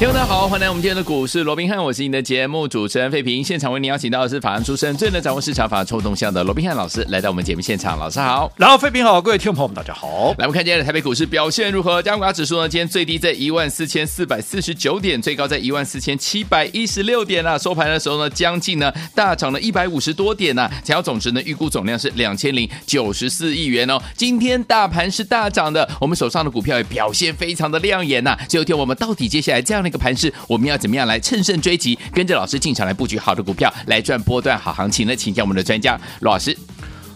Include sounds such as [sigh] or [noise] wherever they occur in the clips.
听众大家好，欢迎来我们今天的股市罗宾汉，我是你的节目主持人费平。现场为您邀请到的是法案出身、最能掌握市场法臭动向的罗宾汉老师，来到我们节目现场。老师好，然后费平好，各位听众朋友们大家好。来，我们看今天的台北股市表现如何？加权指数呢？今天最低在一万四千四百四十九点，最高在一万四千七百一十六点啊。收盘的时候呢，将近呢大涨了一百五十多点呢、啊。成交总值呢，预估总量是两千零九十四亿元哦。今天大盘是大涨的，我们手上的股票也表现非常的亮眼呐、啊。最后听我们到底接下来这样的一个盘势，我们要怎么样来趁胜追击，跟着老师进场来布局好的股票，来赚波段好行情呢？请教我们的专家罗老师。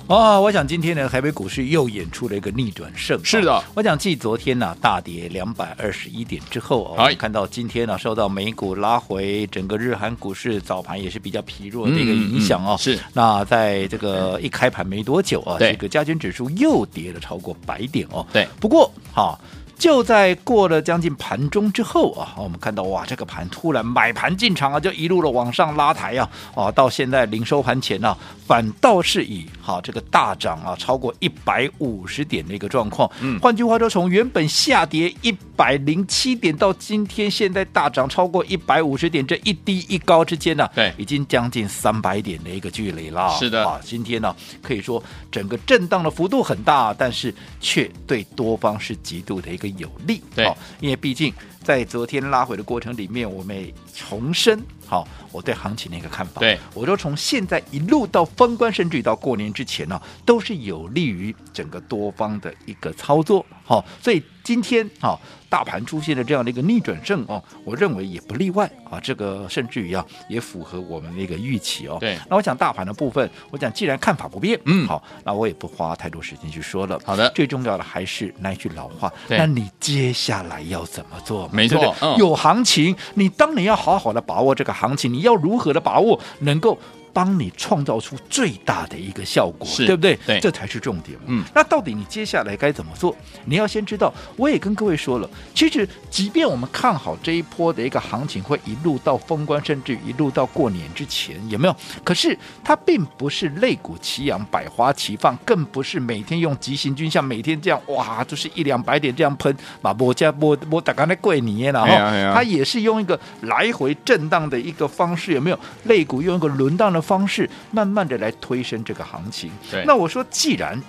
哦，我想今天呢，台北股市又演出了一个逆转胜。是的，我想继昨天呢、啊、大跌两百二十一点之后，哦，看到今天呢、啊、受到美股拉回，整个日韩股市早盘也是比较疲弱的一个影响哦。是，那在这个一开盘没多久啊，这个加权指数又跌了超过百点哦。对，不过哈。就在过了将近盘中之后啊，我们看到哇，这个盘突然买盘进场啊，就一路的往上拉抬啊，啊，到现在临收盘前呢、啊，反倒是以哈、啊、这个大涨啊，超过一百五十点的一个状况。嗯，换句话说，从原本下跌一百零七点到今天现在大涨超过一百五十点，这一低一高之间呢、啊，对，已经将近三百点的一个距离了。是的，啊，今天呢，可以说整个震荡的幅度很大，但是却对多方是极度的一个。有利，对，因为毕竟在昨天拉回的过程里面，我们重申，好，我对行情的一个看法，对，我说从现在一路到封关，甚至于到过年之前呢，都是有利于整个多方的一个操作，好，所以今天哦。大盘出现了这样的一个逆转胜哦，我认为也不例外啊，这个甚至于啊也符合我们的一个预期哦。对，那我讲大盘的部分，我讲既然看法不变，嗯，好，那我也不花太多时间去说了。好的，最重要的还是那一句老话，对，那你接下来要怎么做？没错，嗯，有行情，你当然要好好的把握这个行情，你要如何的把握能够。帮你创造出最大的一个效果，对不对？对，这才是重点。嗯，那到底你接下来该怎么做？你要先知道，我也跟各位说了，其实即便我们看好这一波的一个行情会一路到封关，甚至一路到过年之前，有没有？可是它并不是肋骨齐扬、百花齐放，更不是每天用急行军像每天这样哇，就是一两百点这样喷，把波加波波打刚才过年了哈。它也是用一个来回震荡的一个方式，有没有？肋骨用一个轮荡的。方式慢慢的来推升这个行情。那我说，既然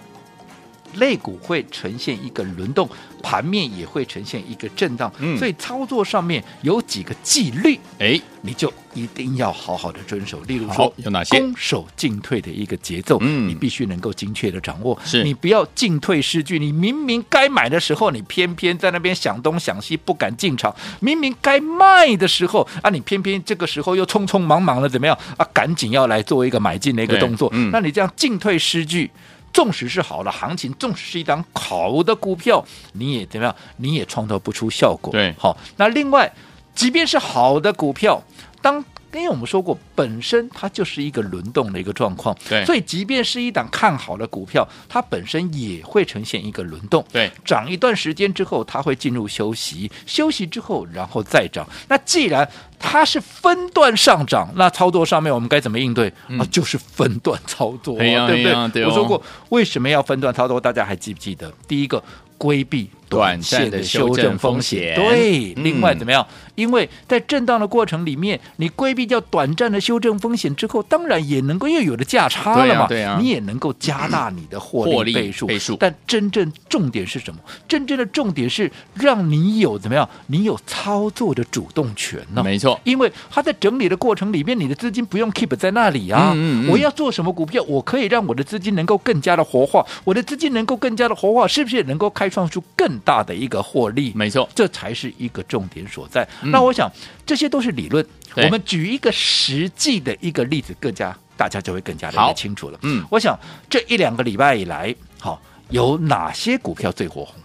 类股会呈现一个轮动，盘面也会呈现一个震荡，嗯，所以操作上面有几个纪律，哎，你就一定要好好的遵守。例如说，有哪些？攻守进退的一个节奏，嗯，你必须能够精确的掌握。是，你不要进退失据。你明明该买的时候，你偏偏在那边想东想西，不敢进场；明明该卖的时候，啊，你偏偏这个时候又匆匆忙忙的怎么样啊？赶紧要来做一个买进的一个动作。嗯，那你这样进退失据。纵使是好的行情，纵使是一档好的股票，你也怎么样？你也创造不出效果。对，好。那另外，即便是好的股票，当因为我们说过，本身它就是一个轮动的一个状况。对，所以即便是一档看好的股票，它本身也会呈现一个轮动。对，涨一段时间之后，它会进入休息，休息之后，然后再涨。那既然它是分段上涨，那操作上面我们该怎么应对？嗯、啊，就是分段操作、对不对？哎、对哦、我说过，为什么要分段操作？大家还记不记得？第一个，规避短暂的修正风险。对，嗯、另外怎么样？因为在震荡的过程里面，你规避掉短暂的修正风险之后，当然也能够又有了价差了嘛。对啊，对啊，你也能够加大你的获利倍数。倍数。但真正重点是什么？真正的重点是让你有怎么样？你有操作的主动权呢？没错。因为它在整理的过程里面，你的资金不用 keep 在那里啊。嗯嗯嗯。我要做什么股票，我可以让我的资金能够更加的活化。我的资金能够更加的活化，是不是也能够开创出更大的一个获利？没错，这才是一个重点所在。嗯、那我想这些都是理论，我们举一个实际的一个例子，更加大家就会更加的清楚了。嗯，我想这一两个礼拜以来，好有哪些股票最火红？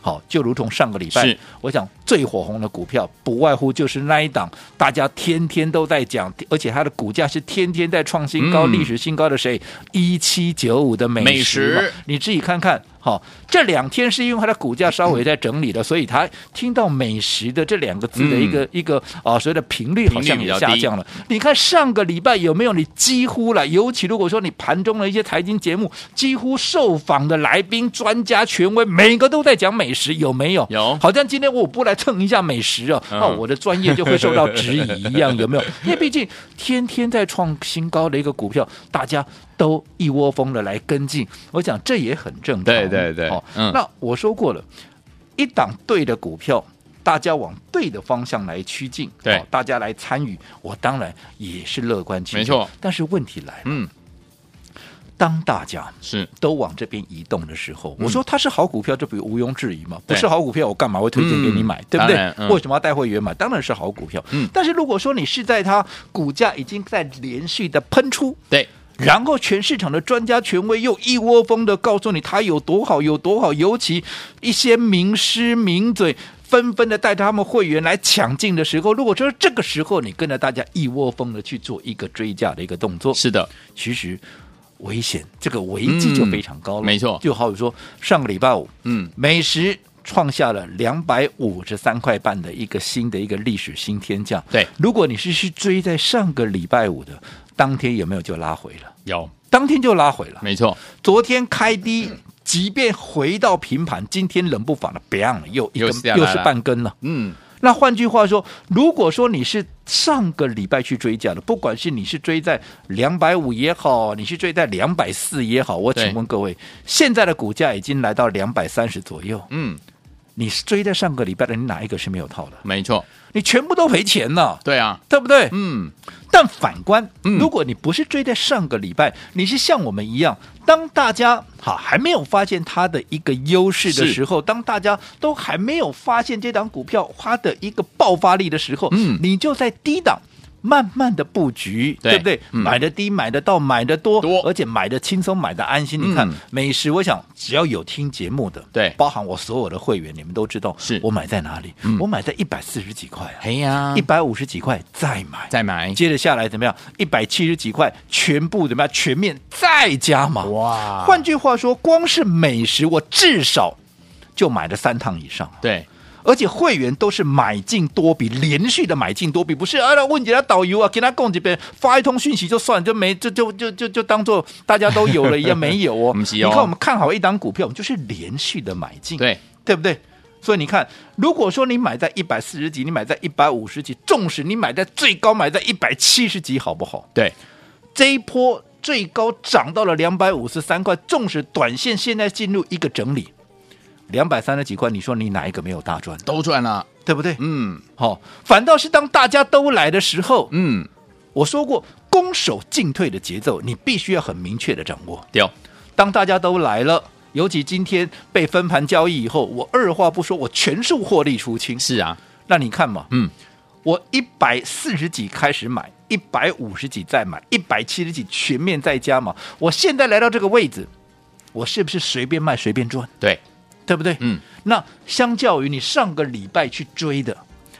好，就如同上个礼拜，我想最火红的股票，不外乎就是那一档，大家天天都在讲，而且它的股价是天天在创新高、嗯历史新高的谁？一七九五的美食，美食你自己看看。好，这两天是因为它的股价稍微在整理了，所以它听到美食的这两个字的一个、嗯、一个啊，所谓的频率好像也下降了。你看上个礼拜有没有？你几乎了，尤其如果说你盘中的一些财经节目，几乎受访的来宾、专家、权威，每个都在讲美食，有没有？有。好像今天我不来蹭一下美食啊，哦、[laughs] 嗯，我的专业就会受到质疑一样，有没有？因为毕竟天天在创新高的一个股票，大家。都一窝蜂的来跟进，我想这也很正常。对对对，哦，嗯、那我说过了，一档对的股票，大家往对的方向来趋近，对、哦，大家来参与，我当然也是乐观其成。没错，但是问题来了，嗯，当大家是都往这边移动的时候，嗯、我说它是好股票，这不毋庸置疑嘛？不是好股票，我干嘛会推荐给你买？嗯、对不对？嗯、为什么要带会员买？当然是好股票。嗯，但是如果说你是在它股价已经在连续的喷出，对。然后全市场的专家权威又一窝蜂的告诉你它有多好有多好，尤其一些名师名嘴纷纷的带着他们会员来抢进的时候，如果说这个时候你跟着大家一窝蜂的去做一个追价的一个动作，是的，其实危险，这个危机就非常高了。嗯、没错，就好比说上个礼拜五，嗯，美食创下了两百五十三块半的一个新的一个历史新天价。对，如果你是去追在上个礼拜五的。当天有没有就拉回了？有，当天就拉回了。没错，昨天开低，即便回到平盘，今天冷不防的，bang 了，又一根又，又是半根了。嗯，那换句话说，如果说你是上个礼拜去追价的，不管是你是追在两百五也好，你是追在两百四也好，我请问各位，现在的股价已经来到两百三十左右。嗯，你是追在上个礼拜的，你哪一个是没有套的？没错，你全部都赔钱了。对啊，对不对？嗯。但反观，嗯、如果你不是追在上个礼拜，你是像我们一样，当大家哈还没有发现它的一个优势的时候，当大家都还没有发现这档股票它的一个爆发力的时候，嗯，你就在低档。慢慢的布局，对，对不对？嗯、买的低，买的到，买的多，多而且买的轻松，买的安心。嗯、你看美食，我想只要有听节目的，对，包含我所有的会员，你们都知道，是我买在哪里？嗯、我买在一百四十几块啊，哎呀，一百五十几块再买，再买，接着下来怎么样？一百七十几块，全部怎么样？全面再加码。哇！换句话说，光是美食，我至少就买了三趟以上。对。而且会员都是买进多笔，连续的买进多笔，不是啊？问人家导游啊，给他供几遍，发一通讯息就算，就没，就就就就就当做大家都有了一样，没有哦。[laughs] 你看我们看好一档股票，我们就是连续的买进，对对不对？所以你看，如果说你买在一百四十几，你买在一百五十几，纵使你买在最高买在一百七十几，好不好？对，这一波最高涨到了两百五十三块，纵使短线现在进入一个整理。两百三十几块，你说你哪一个没有大赚？都赚了，对不对？嗯，好、哦，反倒是当大家都来的时候，嗯，我说过，攻守进退的节奏，你必须要很明确的掌握。对，当大家都来了，尤其今天被分盘交易以后，我二话不说，我全数获利出清。是啊，那你看嘛，嗯，我一百四十几开始买，一百五十几再买，一百七十几全面再加嘛。我现在来到这个位置，我是不是随便卖随便赚？对。对不对？嗯，那相较于你上个礼拜去追的，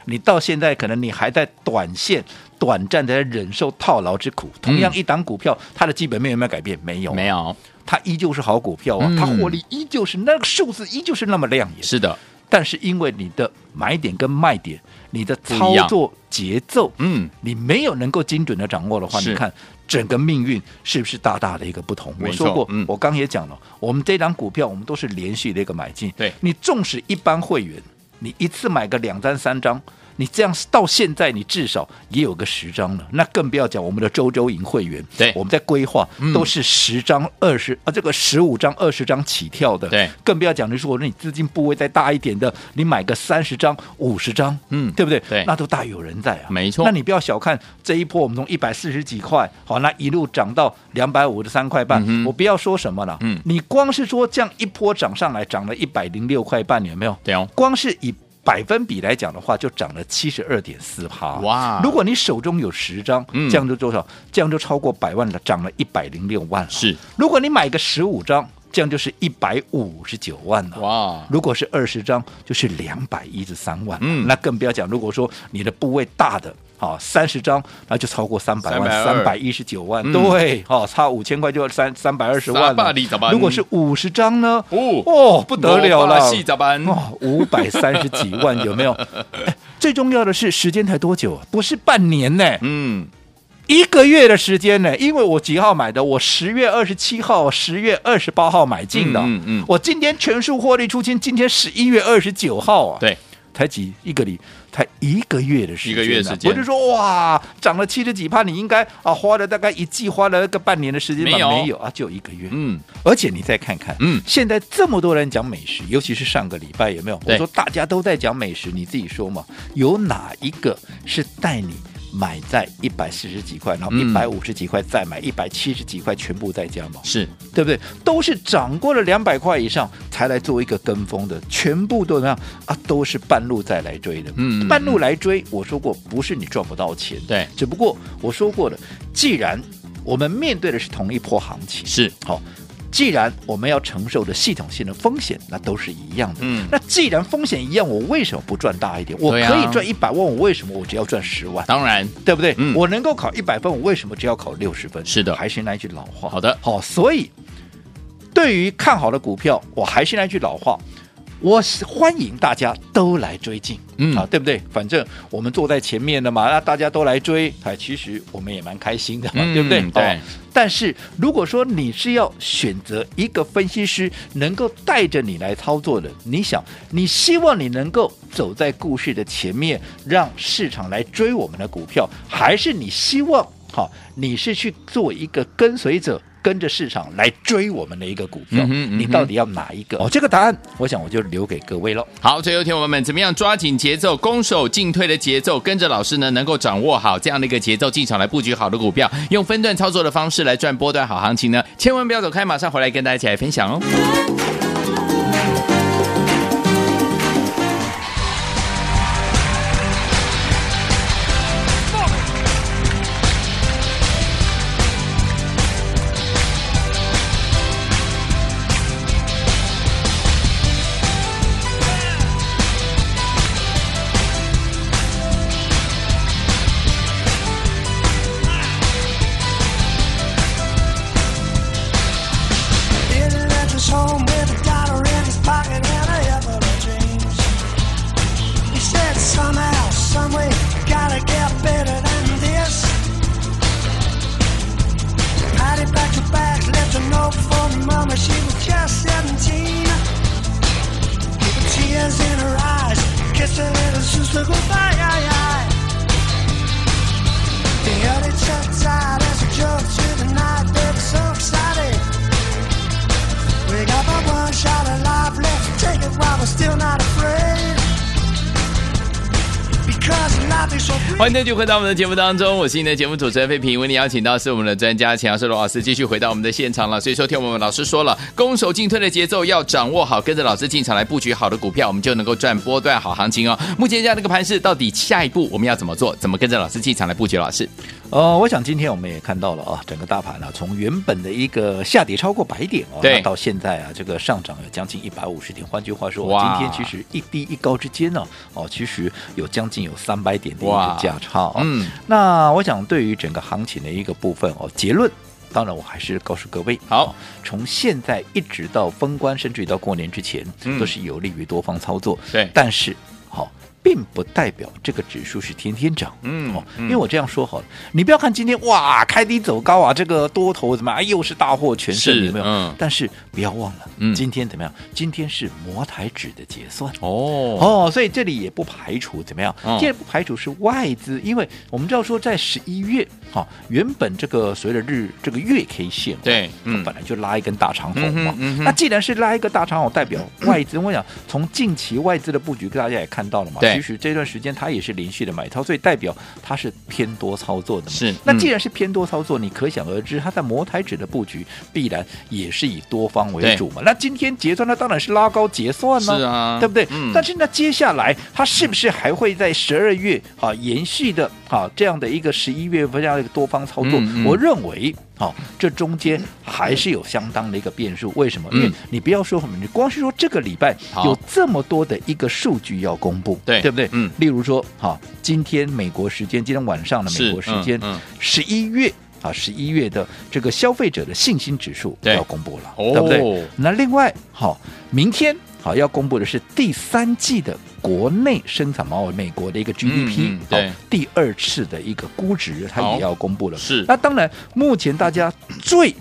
你到现在可能你还在短线、短暂的在忍受套牢之苦。同样一档股票，它的基本面有没有改变？没有，没有，它依旧是好股票啊，嗯、它获利依旧是那个数字依旧是那么亮眼。是的，但是因为你的买点跟卖点，你的操作节奏，嗯，你没有能够精准的掌握的话，你看。整个命运是不是大大的一个不同？我说过，嗯、我刚也讲了，我们这张股票我们都是连续的一个买进。对，你纵使一般会员，你一次买个两张三张。你这样到现在，你至少也有个十张了，那更不要讲我们的周周营会员。对，我们在规划都是十张、二十啊，这个十五张、二十张起跳的。对，更不要讲的是，如果你资金部位再大一点的，你买个三十张、五十张，嗯，对不对？对，那都大有人在啊。没错。那你不要小看这一波，我们从一百四十几块，好，那一路涨到两百五十三块半。嗯、我不要说什么了，嗯，你光是说这样一波涨上来，涨了一百零六块半，有没有？对哦，光是以。百分比来讲的话，就涨了七十二点四趴。哇！如果你手中有十张，嗯、这样就多少？这样就超过百万了，涨了一百零六万了。是，如果你买个十五张，这样就是一百五十九万了。哇，如果是二十张，就是两百一十三万。嗯那更不要讲，如果说你的部位大的。好，三十张那就超过三百万，三百一十九万，嗯、对，好，差五千块就三三百二十万了。如果是五十张呢？哦哦，不得了了，哦，五百三十几万，有没有？[laughs] 最重要的是时间才多久？不是半年呢，嗯，一个月的时间呢？因为我几号买的？我十月二十七号、十月二十八号买进的，嗯嗯，嗯我今天全数获利出清，今天十一月二十九号啊，对。才几一个礼，才一个月的时间，一个月时间，我就说哇，涨了七十几趴，你应该啊花了大概一季，花了个半年的时间吧？没有，没有啊，就一个月。嗯，而且你再看看，嗯，现在这么多人讲美食，尤其是上个礼拜有没有？我说大家都在讲美食，你自己说嘛，有哪一个是带你？买在一百四十几块，然后一百五十几块再买一百七十几块，全部再加嘛？是对不对？都是涨过了两百块以上才来做一个跟风的，全部都怎么样啊？都是半路再来追的。嗯，半路来追，我说过不是你赚不到钱，对，只不过我说过了，既然我们面对的是同一波行情，是好。既然我们要承受的系统性的风险，那都是一样的。嗯，那既然风险一样，我为什么不赚大一点？我可以赚一百万，我为什么我只要赚十万？当然，对不对？嗯，我能够考一百分，我为什么只要考六十分？是的，还是那句老话。好的，好，所以对于看好的股票，我还是那句老话。我欢迎大家都来追进，嗯啊，对不对？反正我们坐在前面的嘛，那大家都来追，哎，其实我们也蛮开心的嘛，嗯、对不对？对、哦。但是如果说你是要选择一个分析师能够带着你来操作的，你想，你希望你能够走在故事的前面，让市场来追我们的股票，还是你希望，好、哦，你是去做一个跟随者？跟着市场来追我们的一个股票，嗯嗯嗯、你到底要哪一个？哦，这个答案，我想我就留给各位喽。好，最后听我们怎么样抓紧节奏，攻守进退的节奏，跟着老师呢，能够掌握好这样的一个节奏，进场来布局好的股票，用分段操作的方式来赚波段好行情呢？千万不要走开，马上回来跟大家一起来分享哦。Mr. 欢迎再续回到我们的节目当中，我是你的节目主持人费平，为你邀请到是我们的专家钱老师罗老师，继续回到我们的现场了。所以说，听我们老师说了，攻守进退的节奏要掌握好，跟着老师进场来布局好的股票，我们就能够赚波段好行情哦。目前这样的一个盘势，到底下一步我们要怎么做？怎么跟着老师进场来布局？老师，呃，我想今天我们也看到了啊，整个大盘啊，从原本的一个下跌超过百点哦，那，到现在啊，这个上涨有将近一百五十点。换句话说，哇，今天其实一低一高之间呢，哦，其实有将近有三百点的一个价差，嗯。那我想，对于整个行情的一个部分哦，结论，当然我还是告诉各位，好，从现在一直到封关，甚至于到过年之前，嗯、都是有利于多方操作。对，但是好。并不代表这个指数是天天涨，嗯，哦，因为我这样说好了，你不要看今天哇开低走高啊，这个多头怎么样？又是大获全胜，有没有？嗯，但是不要忘了，嗯，今天怎么样？今天是摩台指的结算，哦。哦，所以这里也不排除怎么样？现在不排除是外资，因为我们知道说在十一月，哈，原本这个随着日这个月 K 线，对，嗯，本来就拉一根大长红嘛，那既然是拉一个大长红，代表外资，我想从近期外资的布局，大家也看到了嘛，其实这段时间它也是连续的买超，所以代表它是偏多操作的嘛。是，那既然是偏多操作，你可想而知，它在摩台指的布局必然也是以多方为主嘛。那今天结算，那当然是拉高结算呢，是啊，对不对？嗯。但是那接下来它是不是还会在十二月啊延续的啊这样的一个十一月份这样的一个多方操作？我认为。好、哦，这中间还是有相当的一个变数。为什么？嗯、因为你不要说什么，你光是说这个礼拜有这么多的一个数据要公布，对对不对？嗯，例如说，好、哦，今天美国时间，今天晚上的美国时间，十一、嗯嗯、月啊，十一月的这个消费者的信心指数要公布了，对，对不对？哦、那另外，好、哦，明天。好，要公布的是第三季的国内生产毛额，美国的一个 GDP，对、哦，第二次的一个估值，它也要公布了。是，那当然，目前大家最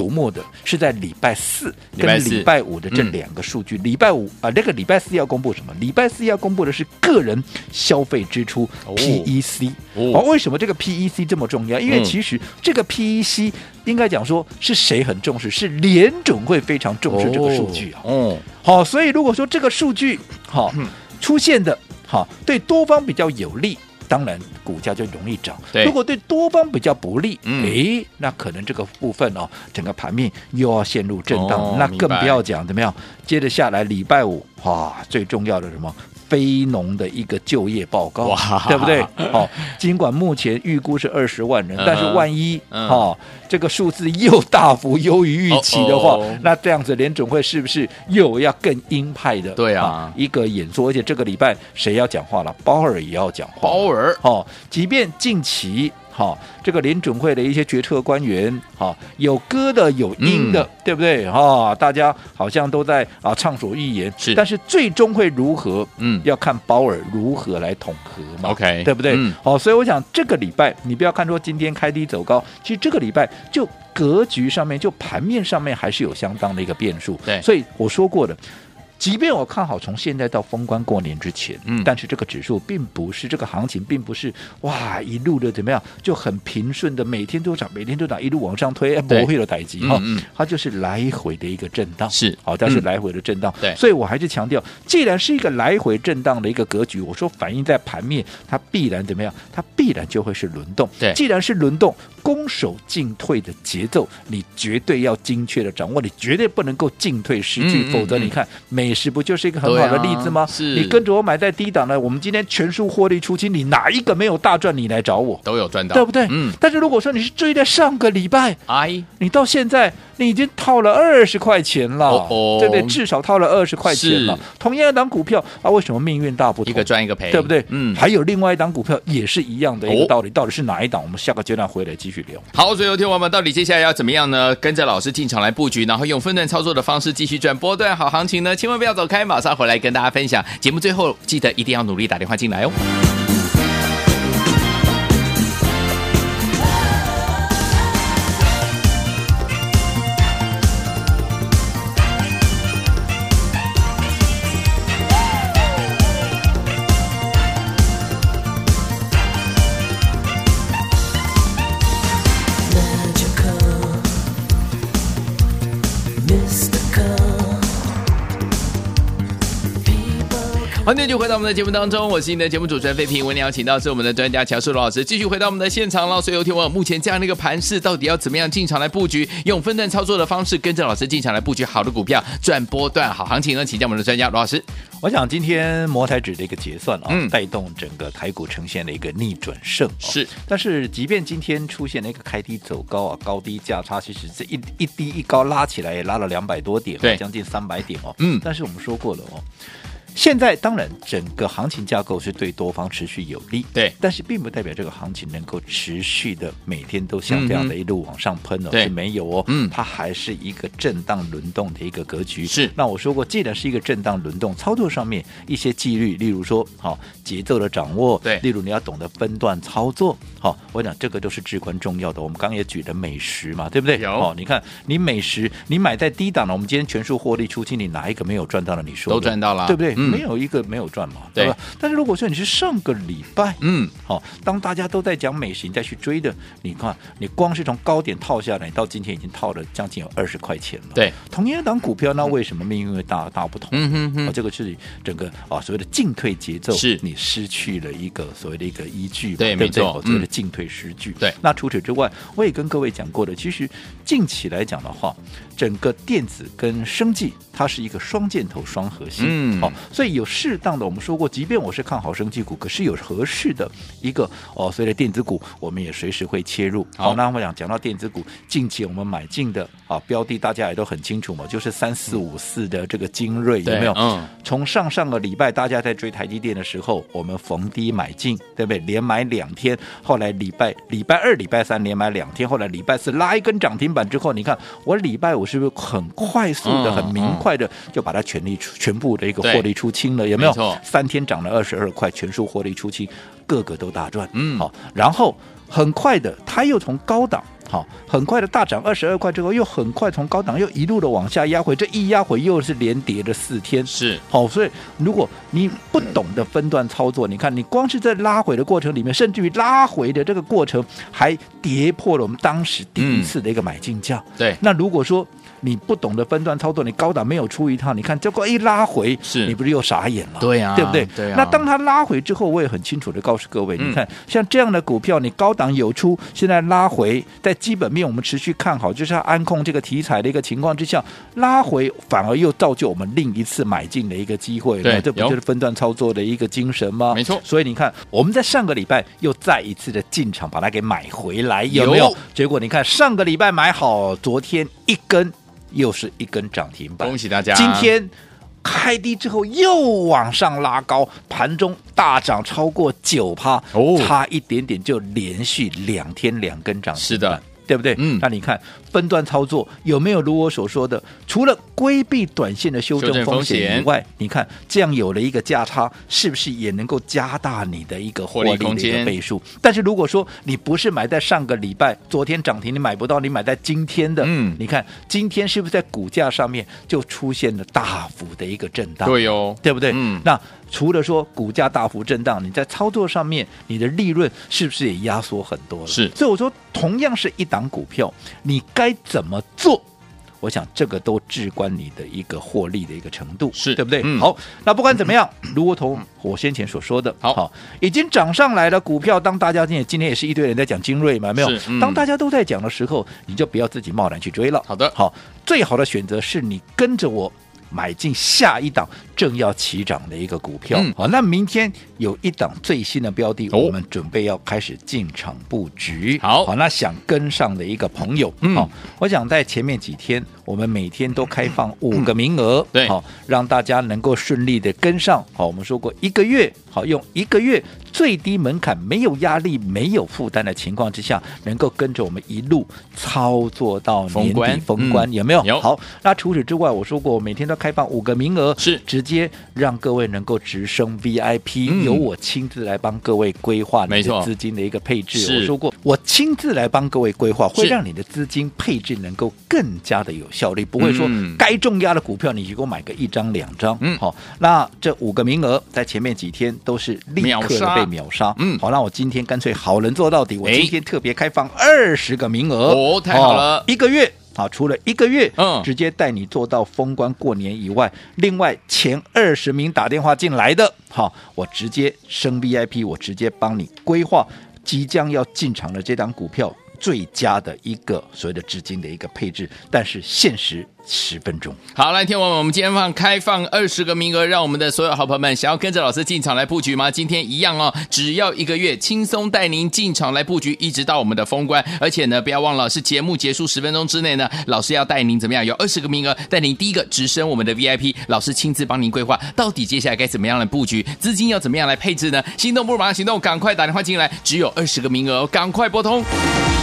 瞩目的是在礼拜四跟礼拜五的这两个数据。礼拜，五啊，那个礼拜四要公布什么？礼拜四要公布的是个人消费支出 PEC。哦，哦，为什么这个 PEC 这么重要？因为其实这个 PEC 应该讲说是谁很重视？是联总会非常重视这个数据啊。哦，好，所以如果说这个数据好 [clears throat] 出现的好对多方比较有利。当然，股价就容易涨。如果对多方比较不利，嗯、诶，那可能这个部分哦，整个盘面又要陷入震荡。哦、那更不要讲怎么样。接着下来，礼拜五，哇，最重要的什么？非农的一个就业报告，哇对不对？好、哦，尽管目前预估是二十万人，嗯、但是万一哈、嗯哦、这个数字又大幅优于预期的话，那这样子联总会是不是又要更鹰派的？对啊，一个演说，而且这个礼拜谁要讲话了？鲍尔也要讲话。鲍尔，哦，即便近期。好，这个联准会的一些决策官员，好有歌的有音的，嗯、对不对？哈，大家好像都在啊畅所欲言，是。但是最终会如何？嗯，要看鲍尔如何来统合嘛。OK，对不对？嗯。好，所以我想这个礼拜你不要看说今天开低走高，其实这个礼拜就格局上面，就盘面上面还是有相当的一个变数。对，所以我说过的。即便我看好从现在到封关过年之前，嗯，但是这个指数并不是这个行情，并不是哇一路的怎么样就很平顺的每天都涨，每天都涨，一路往上推，不会有打击哈，它就是来回的一个震荡，是。好，但是来回的震荡，对，所以我还是强调，既然是一个来回震荡的一个格局，我说反映在盘面，它必然怎么样？它必然就会是轮动，对，既然是轮动，攻守进退的节奏，你绝对要精确的掌握，你绝对不能够进退失据，否则你看每。美食不就是一个很好的例子吗？啊、是你跟着我买在低档的，我们今天全数获利出清，你哪一个没有大赚？你来找我都有赚到，对不对？嗯。但是如果说你是追在上个礼拜，哎，你到现在你已经套了二十块钱了，哦哦对不对？至少套了二十块钱了。同样一档股票啊，为什么命运大不同？一个赚一个赔，对不对？嗯。还有另外一档股票也是一样的一个道理，哦、到底是哪一档？我们下个阶段回来继续聊。好，所以有听我们到底接下来要怎么样呢？跟着老师进场来布局，然后用分段操作的方式继续赚波段好行情呢？千万不要走开，马上。回来跟大家分享节目，最后记得一定要努力打电话进来哦。欢迎继续回到我们的节目当中，我是你的节目主持人费平。我们邀请到是我们的专家乔树罗老师，继续回到我们的现场了。所以有听我目前这样的一个盘势，到底要怎么样进场来布局？用分段操作的方式，跟着老师进场来布局好的股票，赚波段好行情呢？请教我们的专家罗老师。我想今天摩台指的一个结算啊，嗯、带动整个台股呈现了一个逆转胜。是，但是即便今天出现了一个开低走高啊，高低价差其实这一一低一高拉起来也拉了两百多点，对，将近三百点哦。嗯，但是我们说过了哦。现在当然，整个行情架构是对多方持续有利，对，但是并不代表这个行情能够持续的每天都像这样的一路往上喷哦，嗯、是没有哦，嗯，它还是一个震荡轮动的一个格局。是，那我说过，既然是一个震荡轮动，操作上面一些纪律，例如说，好、哦、节奏的掌握，对，例如你要懂得分段操作，好、哦，我讲这个都是至关重要的。我们刚刚也举了美食嘛，对不对？有，哦，你看你美食，你买在低档了，我们今天全数获利出清，你哪一个没有赚到了？你说都赚到了，对不对？嗯、没有一个没有赚嘛，对吧？但是如果说你是上个礼拜，嗯，好、哦，当大家都在讲美食，你再去追的，你看，你光是从高点套下来，到今天已经套了将近有二十块钱了。对，同样一档股票，那为什么命运会大大不同？嗯哼哼，这个是整个啊所谓的进退节奏，是你失去了一个所谓的一个依据，对？没错，所谓的进退失据。对，那除此之外，我也跟各位讲过的，其实近期来讲的话，整个电子跟生技，它是一个双箭头双核心。嗯，好、哦，所以有适当的，我们说过，即便我是看好生技股，可是有合适的一个哦，所以的电子股，我们也随时会切入。好，那我想讲到电子股，近期我们买进的啊标的，大家也都很清楚嘛，就是三四五四的这个精锐，有没有？嗯。从上上个礼拜大家在追台积电的时候，我们逢低买进，对不对？连买两天，后来礼拜礼拜二、礼拜三连买两天，后来礼拜四拉一根涨停板之后，你看我礼拜五是不是很快速的、很明快的就把它全力出、全部的一个获利出清了？有没有？没，三天涨了二十二块，全数获利出清，个个都大赚。嗯，好，然后很快的，它又从高档。好，很快的大涨二十二块之后，又很快从高档又一路的往下压回，这一压回又是连跌了四天。是，好，所以如果你不懂得分段操作，你看你光是在拉回的过程里面，甚至于拉回的这个过程还跌破了我们当时第一次的一个买进价。对，那如果说。你不懂得分段操作，你高档没有出一套，你看结果一拉回，是你不是又傻眼了？对呀、啊，对不对？对、啊、那当它拉回之后，我也很清楚的告诉各位，嗯、你看像这样的股票，你高档有出，现在拉回，在基本面我们持续看好，就是要安控这个题材的一个情况之下，拉回反而又造就我们另一次买进的一个机会。对，这不就是分段操作的一个精神吗？没错。所以你看，我们在上个礼拜又再一次的进场把它给买回来，有没有？有结果你看上个礼拜买好，昨天一根。又是一根涨停板，恭喜大家！今天开低之后又往上拉高，盘中大涨超过九趴，哦，差一点点就连续两天两根涨停板。是的。对不对？嗯，那你看分段操作有没有如我所说的？除了规避短线的修正风险以外，你看这样有了一个价差，是不是也能够加大你的一个获利的一个倍数？但是如果说你不是买在上个礼拜、昨天涨停，你买不到，你买在今天的，嗯，你看今天是不是在股价上面就出现了大幅的一个震荡？对哦，对不对？嗯，那。除了说股价大幅震荡，你在操作上面，你的利润是不是也压缩很多了？是，所以我说，同样是一档股票，你该怎么做？我想这个都至关你的一个获利的一个程度，是对不对？嗯、好，那不管怎么样，[coughs] 如同我先前所说的，好，好，已经涨上来了股票，当大家今天今天也是一堆人在讲精锐嘛，没有？嗯、当大家都在讲的时候，你就不要自己贸然去追了。好的，好，最好的选择是你跟着我。买进下一档正要起涨的一个股票，好、嗯，那明天有一档最新的标的，哦、我们准备要开始进场布局。好，好，那想跟上的一个朋友，嗯，好，我想在前面几天，我们每天都开放五个名额，对、嗯，好，让大家能够顺利的跟上。好，我们说过一个月，好，用一个月最低门槛、没有压力、没有负担的情况之下，能够跟着我们一路操作到年底封关，有没有？有。好，那除此之外，我说过我每天都。开放五个名额，是直接让各位能够直升 VIP，、嗯、由我亲自来帮各位规划你的资金的一个配置。我说过，我亲自来帮各位规划，会让你的资金配置能够更加的有效率，不会说该重压的股票你去给我买个一张两张。嗯，好，那这五个名额在前面几天都是立刻的被秒杀。嗯，好，那我今天干脆好人做到底，我今天特别开放二十个名额。哦，太好了，一个月。好，除了一个月，嗯，直接带你做到封关过年以外，另外前二十名打电话进来的，好，我直接升 VIP，我直接帮你规划即将要进场的这档股票最佳的一个所谓的资金的一个配置，但是限时。十分钟，好，来，听我们，我们今天放开放二十个名额，让我们的所有好朋友们想要跟着老师进场来布局吗？今天一样哦，只要一个月，轻松带您进场来布局，一直到我们的封关。而且呢，不要忘了，是节目结束十分钟之内呢，老师要带您怎么样？有二十个名额，带您第一个直升我们的 VIP，老师亲自帮您规划，到底接下来该怎么样来布局，资金要怎么样来配置呢？心动不如马上行动，赶快打电话进来，只有二十个名额，赶快拨通。